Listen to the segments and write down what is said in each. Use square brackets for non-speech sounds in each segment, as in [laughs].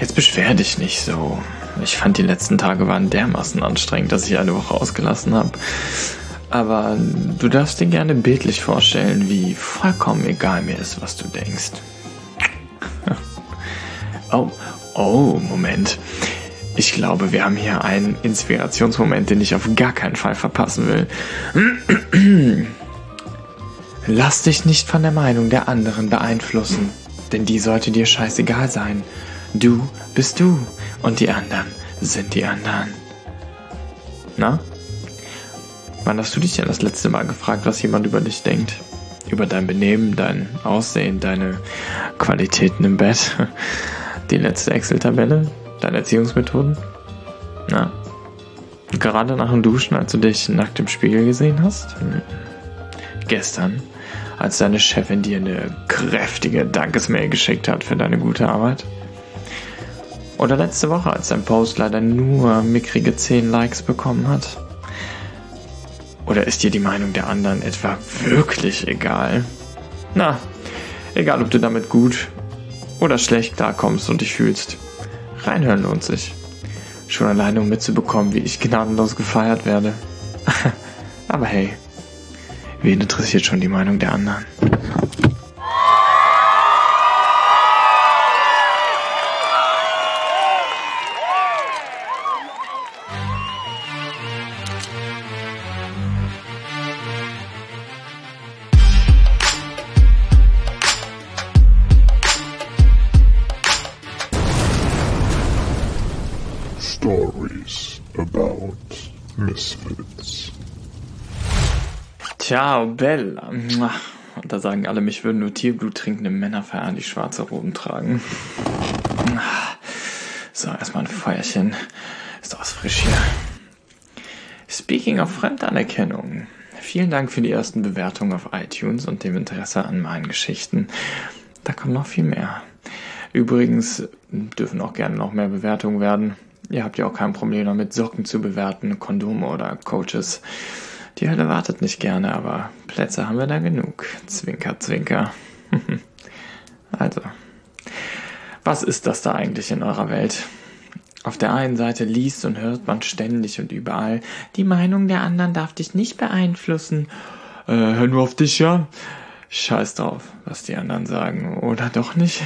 Jetzt beschwer dich nicht so. Ich fand die letzten Tage waren dermaßen anstrengend, dass ich eine Woche ausgelassen habe. Aber du darfst dir gerne bildlich vorstellen, wie vollkommen egal mir ist, was du denkst. [laughs] Oh, oh, Moment. Ich glaube, wir haben hier einen Inspirationsmoment, den ich auf gar keinen Fall verpassen will. [clears throat] Lass dich nicht von der Meinung der anderen beeinflussen, denn die sollte dir scheißegal sein. Du bist du und die anderen sind die anderen. Na? Wann hast du dich denn das letzte Mal gefragt, was jemand über dich denkt? Über dein Benehmen, dein Aussehen, deine Qualitäten im Bett, [laughs] die letzte Excel-Tabelle, deine Erziehungsmethoden? Na? Gerade nach dem Duschen, als du dich nackt im Spiegel gesehen hast? Hm. Gestern, als deine Chefin dir eine kräftige Dankesmail geschickt hat für deine gute Arbeit? Oder letzte Woche, als dein Post leider nur mickrige 10 Likes bekommen hat? Oder ist dir die Meinung der anderen etwa wirklich egal? Na, egal ob du damit gut oder schlecht klarkommst und dich fühlst. Reinhören lohnt sich. Schon alleine, um mitzubekommen, wie ich gnadenlos gefeiert werde. [laughs] Aber hey, wen interessiert schon die Meinung der anderen? Stories about misfits. Ciao, Bella. Mua. Und da sagen alle, mich würden nur Tierblut trinkende Männer feiern, die schwarze Roben tragen. So, erstmal ein Feuerchen. Ist doch was frisch hier. Speaking of Fremdanerkennung. Vielen Dank für die ersten Bewertungen auf iTunes und dem Interesse an meinen Geschichten. Da kommt noch viel mehr. Übrigens dürfen auch gerne noch mehr Bewertungen werden. Ihr habt ja auch kein Problem damit, Socken zu bewerten, Kondome oder Coaches. Die Hölle wartet nicht gerne, aber Plätze haben wir da genug. Zwinker, zwinker. [laughs] also, was ist das da eigentlich in eurer Welt? Auf der einen Seite liest und hört man ständig und überall, die Meinung der anderen darf dich nicht beeinflussen. Äh, hör nur auf dich, ja? Scheiß drauf, was die anderen sagen. Oder doch nicht?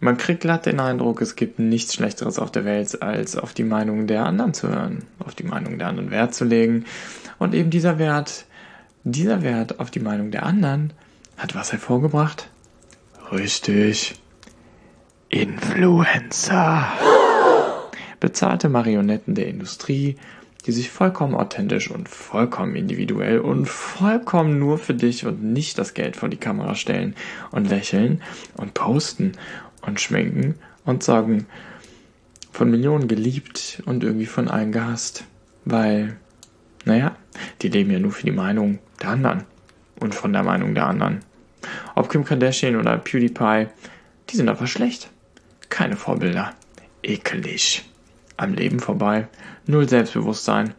Man kriegt glatt den Eindruck, es gibt nichts Schlechteres auf der Welt, als auf die Meinung der anderen zu hören, auf die Meinung der anderen Wert zu legen. Und eben dieser Wert, dieser Wert auf die Meinung der anderen hat was hervorgebracht? Richtig. Influencer. Bezahlte Marionetten der Industrie, die sich vollkommen authentisch und vollkommen individuell und vollkommen nur für dich und nicht das Geld vor die Kamera stellen und lächeln und posten und schminken und sagen, von Millionen geliebt und irgendwie von allen gehasst. Weil, naja, die leben ja nur für die Meinung der anderen und von der Meinung der anderen. Ob Kim Kardashian oder PewDiePie, die sind einfach schlecht. Keine Vorbilder. Ekelig. Am Leben vorbei. Null Selbstbewusstsein.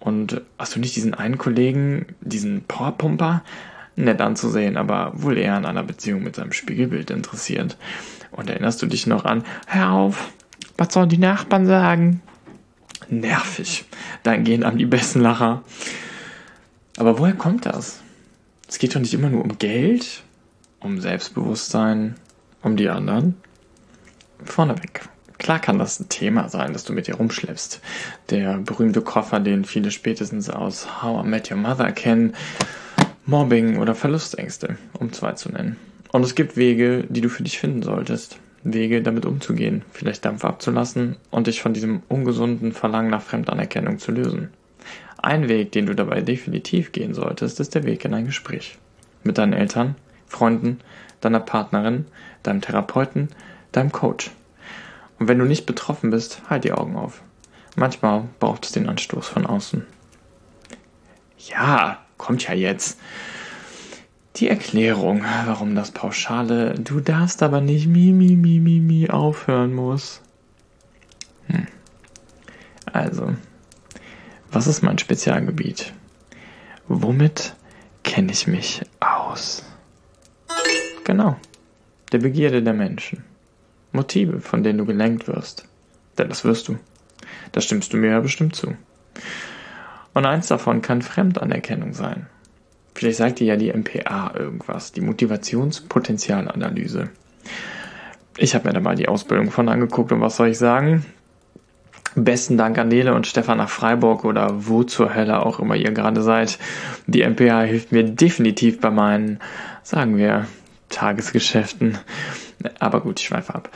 Und hast du nicht diesen einen Kollegen, diesen Powerpumper, nett anzusehen, aber wohl eher an einer Beziehung mit seinem Spiegelbild interessiert. Und erinnerst du dich noch an, hör auf, was sollen die Nachbarn sagen? Nervig. Dann gehen am die besten Lacher. Aber woher kommt das? Es geht doch nicht immer nur um Geld, um Selbstbewusstsein, um die anderen. Vorneweg. Klar kann das ein Thema sein, das du mit dir rumschleppst. Der berühmte Koffer, den viele spätestens aus How I Met Your Mother kennen. Mobbing oder Verlustängste, um zwei zu nennen. Und es gibt Wege, die du für dich finden solltest. Wege, damit umzugehen, vielleicht Dampf abzulassen und dich von diesem ungesunden Verlangen nach Fremdanerkennung zu lösen. Ein Weg, den du dabei definitiv gehen solltest, ist der Weg in ein Gespräch. Mit deinen Eltern, Freunden, deiner Partnerin, deinem Therapeuten, deinem Coach. Und wenn du nicht betroffen bist, halt die Augen auf. Manchmal braucht es den Anstoß von außen. Ja, kommt ja jetzt. Die Erklärung, warum das pauschale Du darfst aber nicht mi, mi, mi, mi, mi aufhören muss. Hm. Also, was ist mein Spezialgebiet? Womit kenne ich mich aus? Genau, der Begierde der Menschen. Motive, von denen du gelenkt wirst. Denn das wirst du. Da stimmst du mir ja bestimmt zu. Und eins davon kann Fremdanerkennung sein. Vielleicht sagt dir ja die MPA irgendwas, die Motivationspotenzialanalyse. Ich habe mir da mal die Ausbildung von angeguckt und was soll ich sagen? Besten Dank an Nele und Stefan nach Freiburg oder wo zur Hölle auch immer ihr gerade seid. Die MPA hilft mir definitiv bei meinen, sagen wir, Tagesgeschäften. Aber gut, ich schweife ab.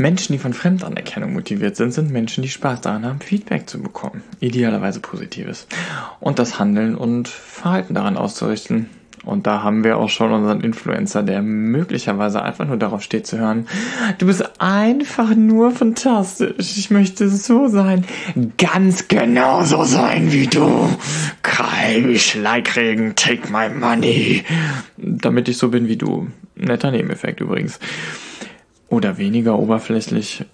Menschen, die von Fremdanerkennung motiviert sind, sind Menschen, die Spaß daran haben, Feedback zu bekommen. Idealerweise Positives. Und das Handeln und Verhalten daran auszurichten. Und da haben wir auch schon unseren Influencer, der möglicherweise einfach nur darauf steht zu hören, du bist einfach nur fantastisch. Ich möchte so sein. Ganz genauso sein wie du. Kai, Schleikregen, take my money. Damit ich so bin wie du. Netter Nebeneffekt übrigens. Oder weniger oberflächlich,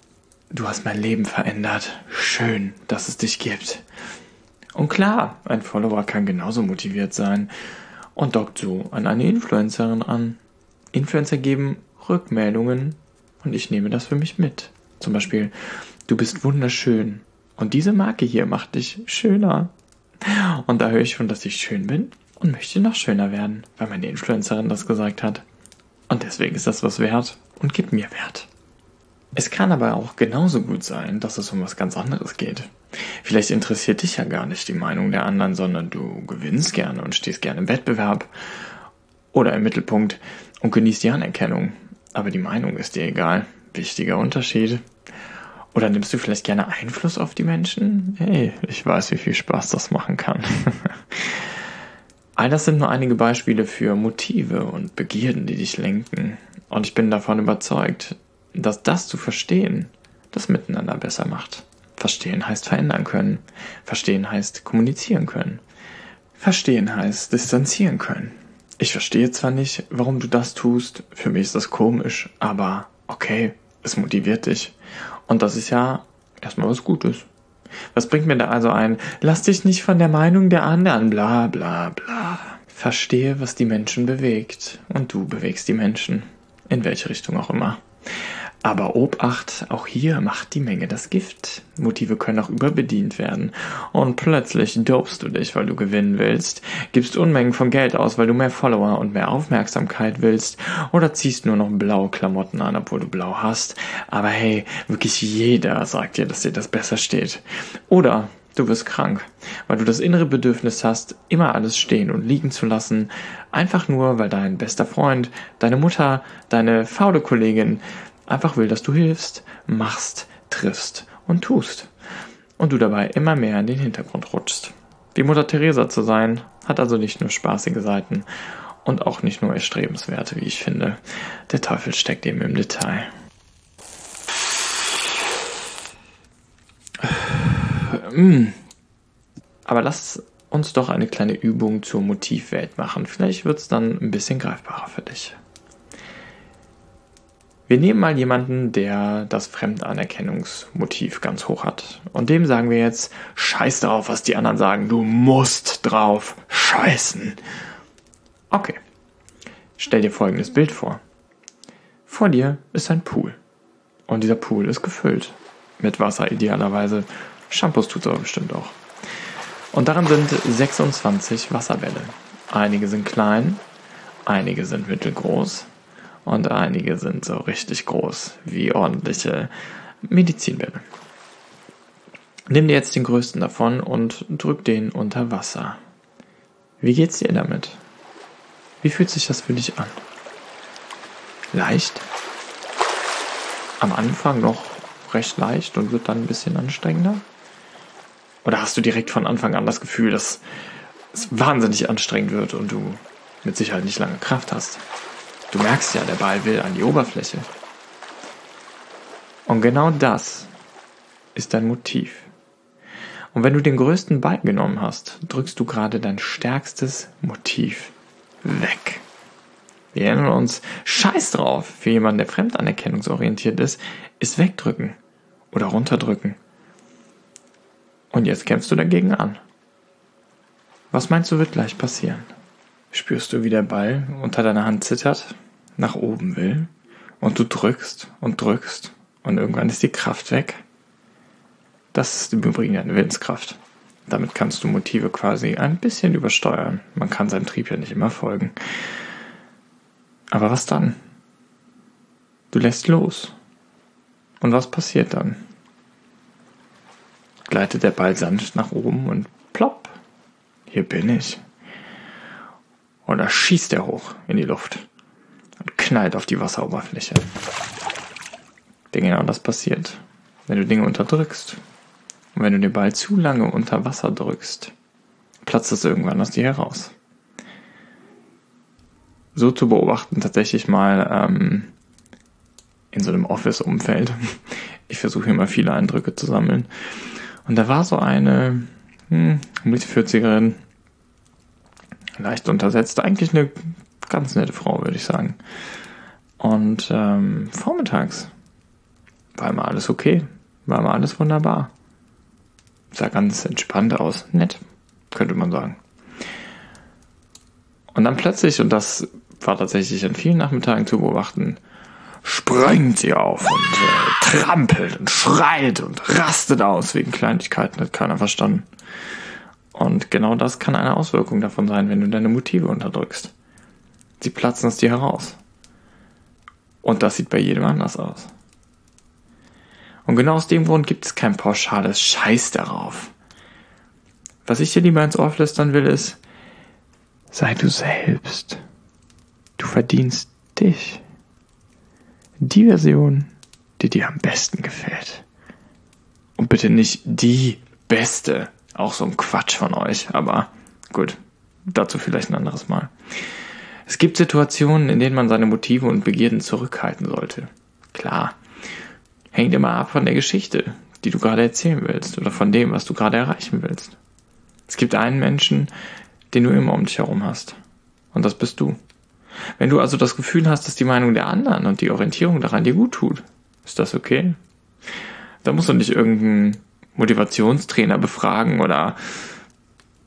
du hast mein Leben verändert. Schön, dass es dich gibt. Und klar, ein Follower kann genauso motiviert sein und dockt so an eine Influencerin an. Influencer geben Rückmeldungen und ich nehme das für mich mit. Zum Beispiel, du bist wunderschön und diese Marke hier macht dich schöner. Und da höre ich schon, dass ich schön bin und möchte noch schöner werden, weil meine Influencerin das gesagt hat. Und deswegen ist das was wert und gibt mir Wert. Es kann aber auch genauso gut sein, dass es um was ganz anderes geht. Vielleicht interessiert dich ja gar nicht die Meinung der anderen, sondern du gewinnst gerne und stehst gerne im Wettbewerb oder im Mittelpunkt und genießt die Anerkennung. Aber die Meinung ist dir egal. Wichtiger Unterschied. Oder nimmst du vielleicht gerne Einfluss auf die Menschen? Hey, ich weiß, wie viel Spaß das machen kann. [laughs] All das sind nur einige Beispiele für Motive und Begierden, die dich lenken. Und ich bin davon überzeugt, dass das zu verstehen, das Miteinander besser macht. Verstehen heißt verändern können. Verstehen heißt kommunizieren können. Verstehen heißt distanzieren können. Ich verstehe zwar nicht, warum du das tust, für mich ist das komisch, aber okay, es motiviert dich. Und das ist ja erstmal was Gutes. Was bringt mir da also ein, lass dich nicht von der Meinung der anderen, bla bla bla. Verstehe, was die Menschen bewegt. Und du bewegst die Menschen. In welche Richtung auch immer. Aber Obacht, auch hier macht die Menge das Gift. Motive können auch überbedient werden. Und plötzlich dopst du dich, weil du gewinnen willst, gibst Unmengen von Geld aus, weil du mehr Follower und mehr Aufmerksamkeit willst, oder ziehst nur noch blaue Klamotten an, obwohl du blau hast. Aber hey, wirklich jeder sagt dir, dass dir das besser steht. Oder du wirst krank, weil du das innere Bedürfnis hast, immer alles stehen und liegen zu lassen, einfach nur, weil dein bester Freund, deine Mutter, deine faule Kollegin, einfach will, dass du hilfst, machst, triffst und tust. Und du dabei immer mehr in den Hintergrund rutschst. Wie Mutter Teresa zu sein, hat also nicht nur spaßige Seiten und auch nicht nur erstrebenswerte, wie ich finde. Der Teufel steckt eben im Detail. Mm. Aber lass uns doch eine kleine Übung zur Motivwelt machen. Vielleicht wird es dann ein bisschen greifbarer für dich. Wir nehmen mal jemanden, der das Fremdanerkennungsmotiv ganz hoch hat. Und dem sagen wir jetzt, scheiß drauf, was die anderen sagen. Du musst drauf scheißen. Okay. Stell dir folgendes Bild vor. Vor dir ist ein Pool. Und dieser Pool ist gefüllt. Mit Wasser idealerweise. Shampoos tut es aber bestimmt auch. Und darin sind 26 Wasserbälle. Einige sind klein, einige sind mittelgroß, und einige sind so richtig groß, wie ordentliche Medizinbälle. Nimm dir jetzt den größten davon und drück den unter Wasser. Wie geht's dir damit? Wie fühlt sich das für dich an? Leicht? Am Anfang noch recht leicht und wird dann ein bisschen anstrengender? Oder hast du direkt von Anfang an das Gefühl, dass es wahnsinnig anstrengend wird und du mit Sicherheit nicht lange Kraft hast? Du merkst ja, der Ball will an die Oberfläche. Und genau das ist dein Motiv. Und wenn du den größten Ball genommen hast, drückst du gerade dein stärkstes Motiv weg. Wir erinnern uns, scheiß drauf, für jemanden, der fremdanerkennungsorientiert ist, ist wegdrücken oder runterdrücken. Und jetzt kämpfst du dagegen an. Was meinst du wird gleich passieren? Spürst du, wie der Ball unter deiner Hand zittert, nach oben will Und du drückst und drückst und irgendwann ist die Kraft weg. Das ist im Übrigen deine Willenskraft. Damit kannst du Motive quasi ein bisschen übersteuern. Man kann seinem Trieb ja nicht immer folgen. Aber was dann? Du lässt los. Und was passiert dann? Gleitet der Ball sanft nach oben und plopp, hier bin ich. Und da schießt er hoch in die Luft und knallt auf die Wasseroberfläche. Denn genau das passiert, wenn du Dinge unterdrückst. Und wenn du den Ball zu lange unter Wasser drückst, platzt es irgendwann aus dir heraus. So zu beobachten tatsächlich mal ähm, in so einem Office-Umfeld. [laughs] Ich versuche immer viele Eindrücke zu sammeln. Und da war so eine hm, Mitte 40erin, leicht untersetzt, eigentlich eine ganz nette Frau, würde ich sagen. Und ähm, vormittags war immer alles okay, war immer alles wunderbar. Sah ganz entspannt aus, nett, könnte man sagen. Und dann plötzlich, und das war tatsächlich an vielen Nachmittagen zu beobachten, springt sie auf und äh, trampelt und schreit und rastet aus wegen Kleinigkeiten, hat keiner verstanden. Und genau das kann eine Auswirkung davon sein, wenn du deine Motive unterdrückst. Sie platzen aus dir heraus. Und das sieht bei jedem anders aus. Und genau aus dem Grund gibt es kein pauschales Scheiß darauf. Was ich dir lieber ins Ohr flüstern will, ist, sei du selbst. Du verdienst dich. Die Version, die dir am besten gefällt. Und bitte nicht die beste. Auch so ein Quatsch von euch, aber gut, dazu vielleicht ein anderes Mal. Es gibt Situationen, in denen man seine Motive und Begierden zurückhalten sollte. Klar, hängt immer ab von der Geschichte, die du gerade erzählen willst oder von dem, was du gerade erreichen willst. Es gibt einen Menschen, den du immer um dich herum hast. Und das bist du. Wenn du also das Gefühl hast, dass die Meinung der anderen und die Orientierung daran dir gut tut, ist das okay? Da musst du nicht irgendeinen Motivationstrainer befragen oder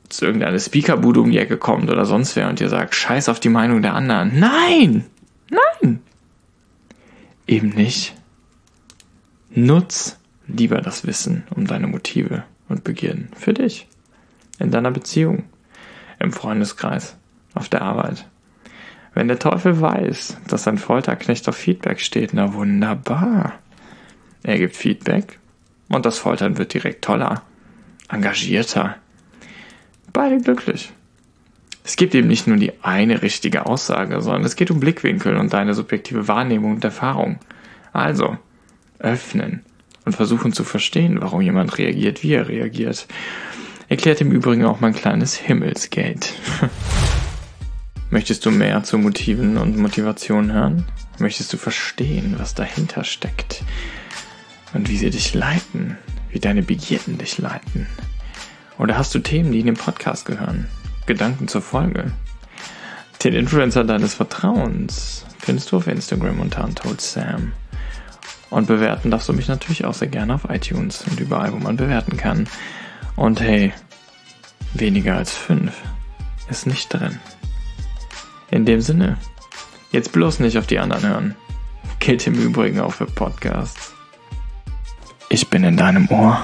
zu irgendeiner Speakerbude um die Ecke kommt oder sonst wer und dir sagt, scheiß auf die Meinung der anderen. Nein! Nein! Eben nicht. Nutz lieber das Wissen um deine Motive und Begierden für dich. In deiner Beziehung, im Freundeskreis, auf der Arbeit. Wenn der Teufel weiß, dass ein Folterknecht auf Feedback steht, na wunderbar. Er gibt Feedback und das Foltern wird direkt toller, engagierter. Beide glücklich. Es gibt eben nicht nur die eine richtige Aussage, sondern es geht um Blickwinkel und deine subjektive Wahrnehmung und Erfahrung. Also, öffnen und versuchen zu verstehen, warum jemand reagiert, wie er reagiert. Erklärt im Übrigen auch mein kleines Himmelsgate. [laughs] Möchtest du mehr zu Motiven und Motivationen hören? Möchtest du verstehen, was dahinter steckt? Und wie sie dich leiten? Wie deine Begierden dich leiten? Oder hast du Themen, die in den Podcast gehören? Gedanken zur Folge? Den Influencer deines Vertrauens findest du auf Instagram unter Untold Sam. Und bewerten darfst du mich natürlich auch sehr gerne auf iTunes und überall, wo man bewerten kann. Und hey, weniger als fünf ist nicht drin. In dem Sinne, jetzt bloß nicht auf die anderen hören. Gilt im Übrigen auch für Podcasts. Ich bin in deinem Ohr.